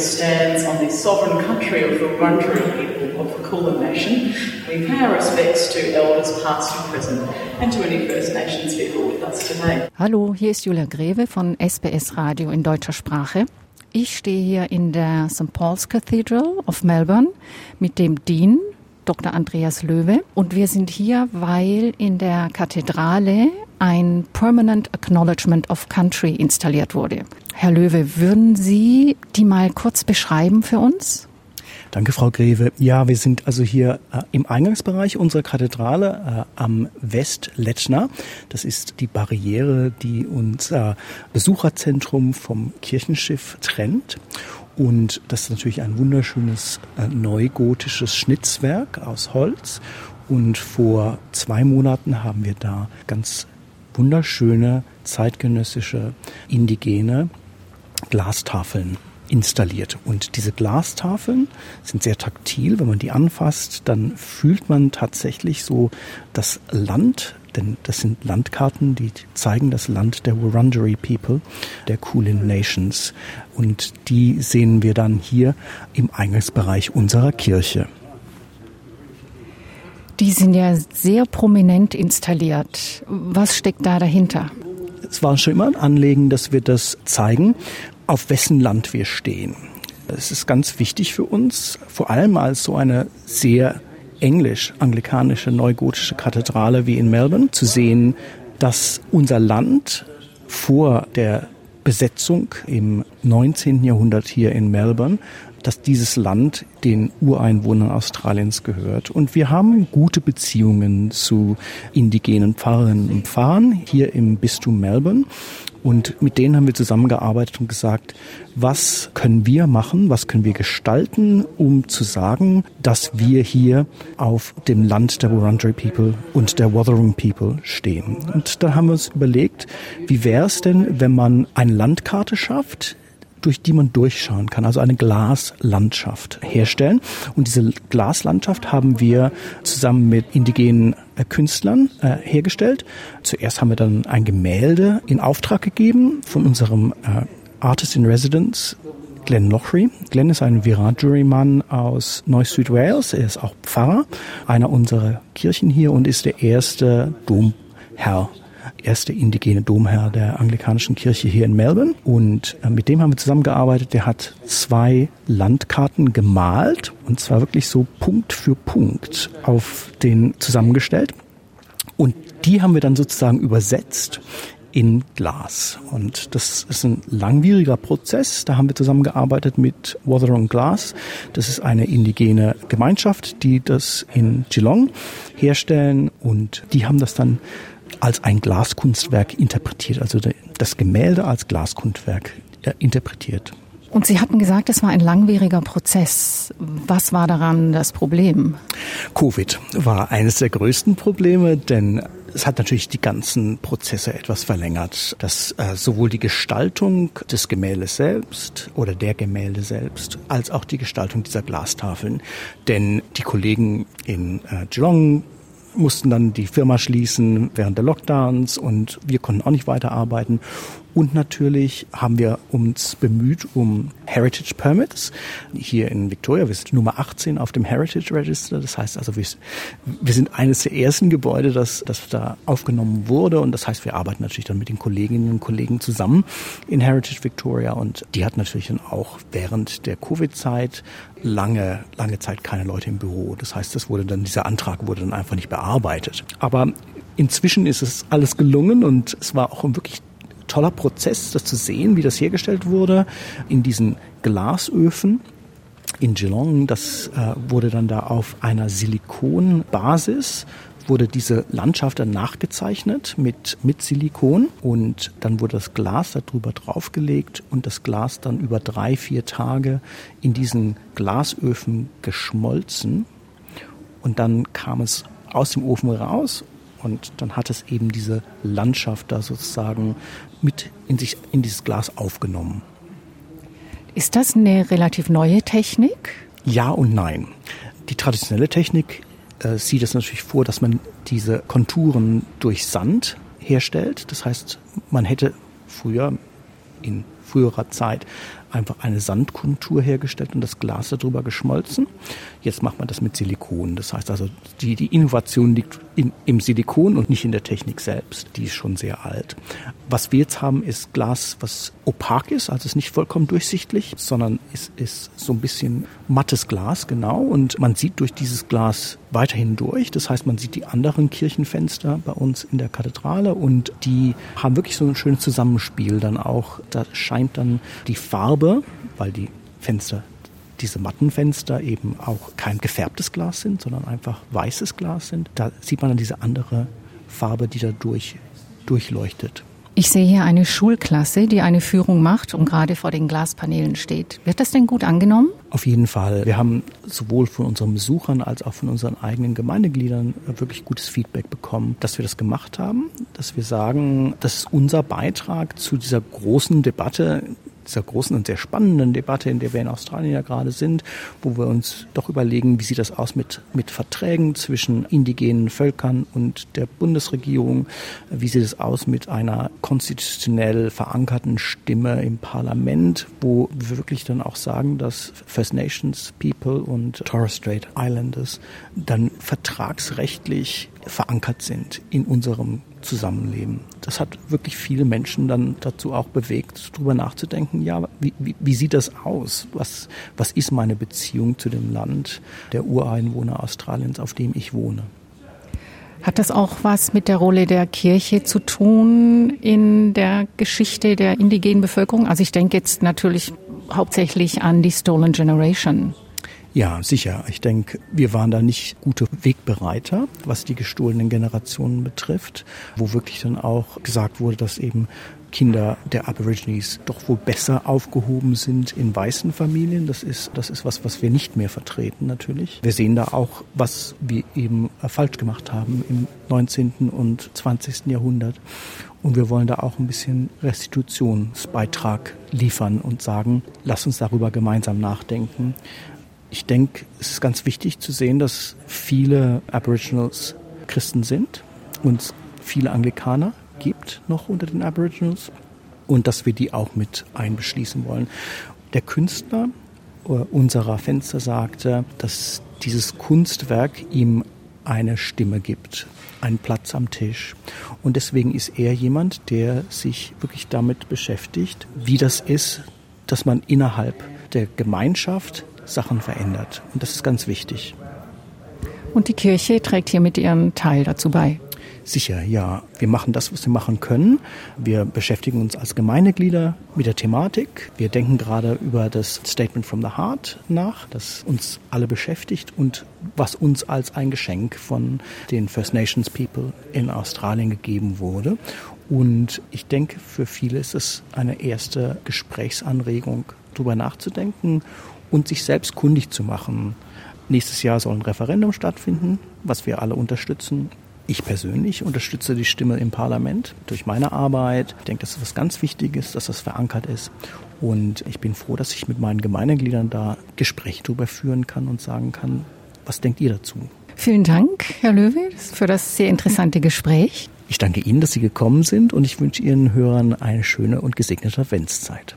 stands on the sovereign country of the Wurundjeri people of the Kulin Nation. We pay our respects to elders past and present and to any First Nations people with us today. Hallo, hier ist Julia Greve von SBS Radio in deutscher Sprache. Ich stehe hier in der St. Paul's Cathedral of Melbourne mit dem Dean, Dr. Andreas Löwe. Und wir sind hier, weil in der Kathedrale ein Permanent Acknowledgement of Country installiert wurde. Herr Löwe, würden Sie die mal kurz beschreiben für uns? Danke, Frau Greve. Ja, wir sind also hier äh, im Eingangsbereich unserer Kathedrale äh, am Westletschner. Das ist die Barriere, die unser Besucherzentrum vom Kirchenschiff trennt. Und das ist natürlich ein wunderschönes äh, neugotisches Schnitzwerk aus Holz. Und vor zwei Monaten haben wir da ganz wunderschöne zeitgenössische indigene Glastafeln installiert. Und diese Glastafeln sind sehr taktil. Wenn man die anfasst, dann fühlt man tatsächlich so das Land, denn das sind Landkarten, die zeigen das Land der Wurundjeri People, der Kulin Nations. Und die sehen wir dann hier im Eingangsbereich unserer Kirche. Die sind ja sehr prominent installiert. Was steckt da dahinter? Es war schon immer ein Anliegen, dass wir das zeigen, auf wessen Land wir stehen. Es ist ganz wichtig für uns, vor allem als so eine sehr englisch-anglikanische neugotische Kathedrale wie in Melbourne, zu sehen, dass unser Land vor der Besetzung im 19. Jahrhundert hier in Melbourne dass dieses Land den Ureinwohnern Australiens gehört. Und wir haben gute Beziehungen zu indigenen Pfarrerinnen und Pfarrern hier im Bistum Melbourne. Und mit denen haben wir zusammengearbeitet und gesagt, was können wir machen, was können wir gestalten, um zu sagen, dass wir hier auf dem Land der Wurundjeri People und der Wuthering People stehen. Und da haben wir uns überlegt, wie wäre es denn, wenn man eine Landkarte schafft, durch die man durchschauen kann, also eine Glaslandschaft herstellen. Und diese Glaslandschaft haben wir zusammen mit indigenen äh, Künstlern äh, hergestellt. Zuerst haben wir dann ein Gemälde in Auftrag gegeben von unserem äh, Artist in Residence, Glenn Lochry. Glenn ist ein Wiradjury-Mann aus Neu-Süd-Wales. Er ist auch Pfarrer einer unserer Kirchen hier und ist der erste Domherr erste indigene Domherr der anglikanischen Kirche hier in Melbourne. Und äh, mit dem haben wir zusammengearbeitet. Der hat zwei Landkarten gemalt und zwar wirklich so Punkt für Punkt auf den zusammengestellt. Und die haben wir dann sozusagen übersetzt in Glas. Und das ist ein langwieriger Prozess. Da haben wir zusammengearbeitet mit Wuthering Glass. Das ist eine indigene Gemeinschaft, die das in Geelong herstellen. Und die haben das dann als ein Glaskunstwerk interpretiert, also das Gemälde als Glaskunstwerk äh, interpretiert. Und Sie hatten gesagt, es war ein langwieriger Prozess. Was war daran das Problem? Covid war eines der größten Probleme, denn es hat natürlich die ganzen Prozesse etwas verlängert, dass äh, sowohl die Gestaltung des Gemäldes selbst oder der Gemälde selbst als auch die Gestaltung dieser Glastafeln. Denn die Kollegen in äh, Geelong mussten dann die Firma schließen während der Lockdowns und wir konnten auch nicht weiterarbeiten. Und natürlich haben wir uns bemüht um Heritage Permits. Hier in Victoria, wir sind Nummer 18 auf dem Heritage Register. Das heißt also, wir, sind eines der ersten Gebäude, das, das da aufgenommen wurde. Und das heißt, wir arbeiten natürlich dann mit den Kolleginnen und Kollegen zusammen in Heritage Victoria. Und die hat natürlich dann auch während der Covid-Zeit lange, lange Zeit keine Leute im Büro. Das heißt, das wurde dann, dieser Antrag wurde dann einfach nicht bearbeitet. Aber inzwischen ist es alles gelungen und es war auch wirklich toller Prozess, das zu sehen, wie das hergestellt wurde in diesen Glasöfen in Geelong. Das äh, wurde dann da auf einer Silikonbasis wurde diese Landschaft dann nachgezeichnet mit, mit Silikon und dann wurde das Glas darüber draufgelegt und das Glas dann über drei, vier Tage in diesen Glasöfen geschmolzen und dann kam es aus dem Ofen raus Und dann hat es eben diese Landschaft da sozusagen mit in sich in dieses Glas aufgenommen. Ist das eine relativ neue Technik? Ja und nein. Die traditionelle Technik äh, sieht es natürlich vor, dass man diese Konturen durch Sand herstellt. Das heißt, man hätte früher in früherer Zeit einfach eine Sandkontur hergestellt und das Glas darüber geschmolzen. Jetzt macht man das mit Silikon. Das heißt also, die, die Innovation liegt in, im Silikon und nicht in der Technik selbst. Die ist schon sehr alt. Was wir jetzt haben, ist Glas, was opak ist, also ist nicht vollkommen durchsichtig, sondern es ist so ein bisschen mattes Glas, genau. Und man sieht durch dieses Glas weiterhin durch. Das heißt, man sieht die anderen Kirchenfenster bei uns in der Kathedrale und die haben wirklich so ein schönes Zusammenspiel dann auch. Da scheint dann die Farbe, weil die Fenster diese Mattenfenster eben auch kein gefärbtes Glas sind, sondern einfach weißes Glas sind. Da sieht man dann diese andere Farbe, die da durch, durchleuchtet. Ich sehe hier eine Schulklasse, die eine Führung macht und gerade vor den Glaspaneelen steht. Wird das denn gut angenommen? Auf jeden Fall. Wir haben sowohl von unseren Besuchern als auch von unseren eigenen Gemeindegliedern wirklich gutes Feedback bekommen, dass wir das gemacht haben, dass wir sagen, das ist unser Beitrag zu dieser großen Debatte dieser großen und sehr spannenden Debatte, in der wir in Australien ja gerade sind, wo wir uns doch überlegen, wie sieht das aus mit, mit Verträgen zwischen indigenen Völkern und der Bundesregierung, wie sieht es aus mit einer konstitutionell verankerten Stimme im Parlament, wo wir wirklich dann auch sagen, dass First Nations People und Torres Strait Islanders dann vertragsrechtlich verankert sind in unserem Zusammenleben. Das hat wirklich viele Menschen dann dazu auch bewegt, darüber nachzudenken, ja, wie, wie, wie sieht das aus? Was, was ist meine Beziehung zu dem Land der Ureinwohner Australiens, auf dem ich wohne? Hat das auch was mit der Rolle der Kirche zu tun in der Geschichte der indigenen Bevölkerung? Also ich denke jetzt natürlich hauptsächlich an die Stolen Generation. Ja, sicher. Ich denke, wir waren da nicht gute Wegbereiter, was die gestohlenen Generationen betrifft, wo wirklich dann auch gesagt wurde, dass eben Kinder der Aborigines doch wohl besser aufgehoben sind in weißen Familien. Das ist, das ist was, was wir nicht mehr vertreten natürlich. Wir sehen da auch, was wir eben falsch gemacht haben im 19. und 20. Jahrhundert. Und wir wollen da auch ein bisschen Restitutionsbeitrag liefern und sagen, lass uns darüber gemeinsam nachdenken. Ich denke, es ist ganz wichtig zu sehen, dass viele Aboriginals Christen sind und viele Anglikaner gibt noch unter den Aboriginals und dass wir die auch mit einbeschließen wollen. Der Künstler äh, unserer Fenster sagte, dass dieses Kunstwerk ihm eine Stimme gibt, einen Platz am Tisch. Und deswegen ist er jemand, der sich wirklich damit beschäftigt, wie das ist, dass man innerhalb der Gemeinschaft Sachen verändert. Und das ist ganz wichtig. Und die Kirche trägt hier mit ihren Teil dazu bei. Sicher, ja. Wir machen das, was wir machen können. Wir beschäftigen uns als Gemeindeglieder mit der Thematik. Wir denken gerade über das Statement from the Heart nach, das uns alle beschäftigt und was uns als ein Geschenk von den First Nations People in Australien gegeben wurde. Und ich denke, für viele ist es eine erste Gesprächsanregung, darüber nachzudenken und sich selbst kundig zu machen. Nächstes Jahr soll ein Referendum stattfinden, was wir alle unterstützen. Ich persönlich unterstütze die Stimme im Parlament durch meine Arbeit. Ich denke, das ist was ganz Wichtiges, dass das verankert ist. Und ich bin froh, dass ich mit meinen Gemeindegliedern da Gespräche darüber führen kann und sagen kann, was denkt ihr dazu? Vielen Dank, Herr Löwe, für das sehr interessante Gespräch. Ich danke Ihnen, dass Sie gekommen sind und ich wünsche Ihren Hörern eine schöne und gesegnete Adventszeit.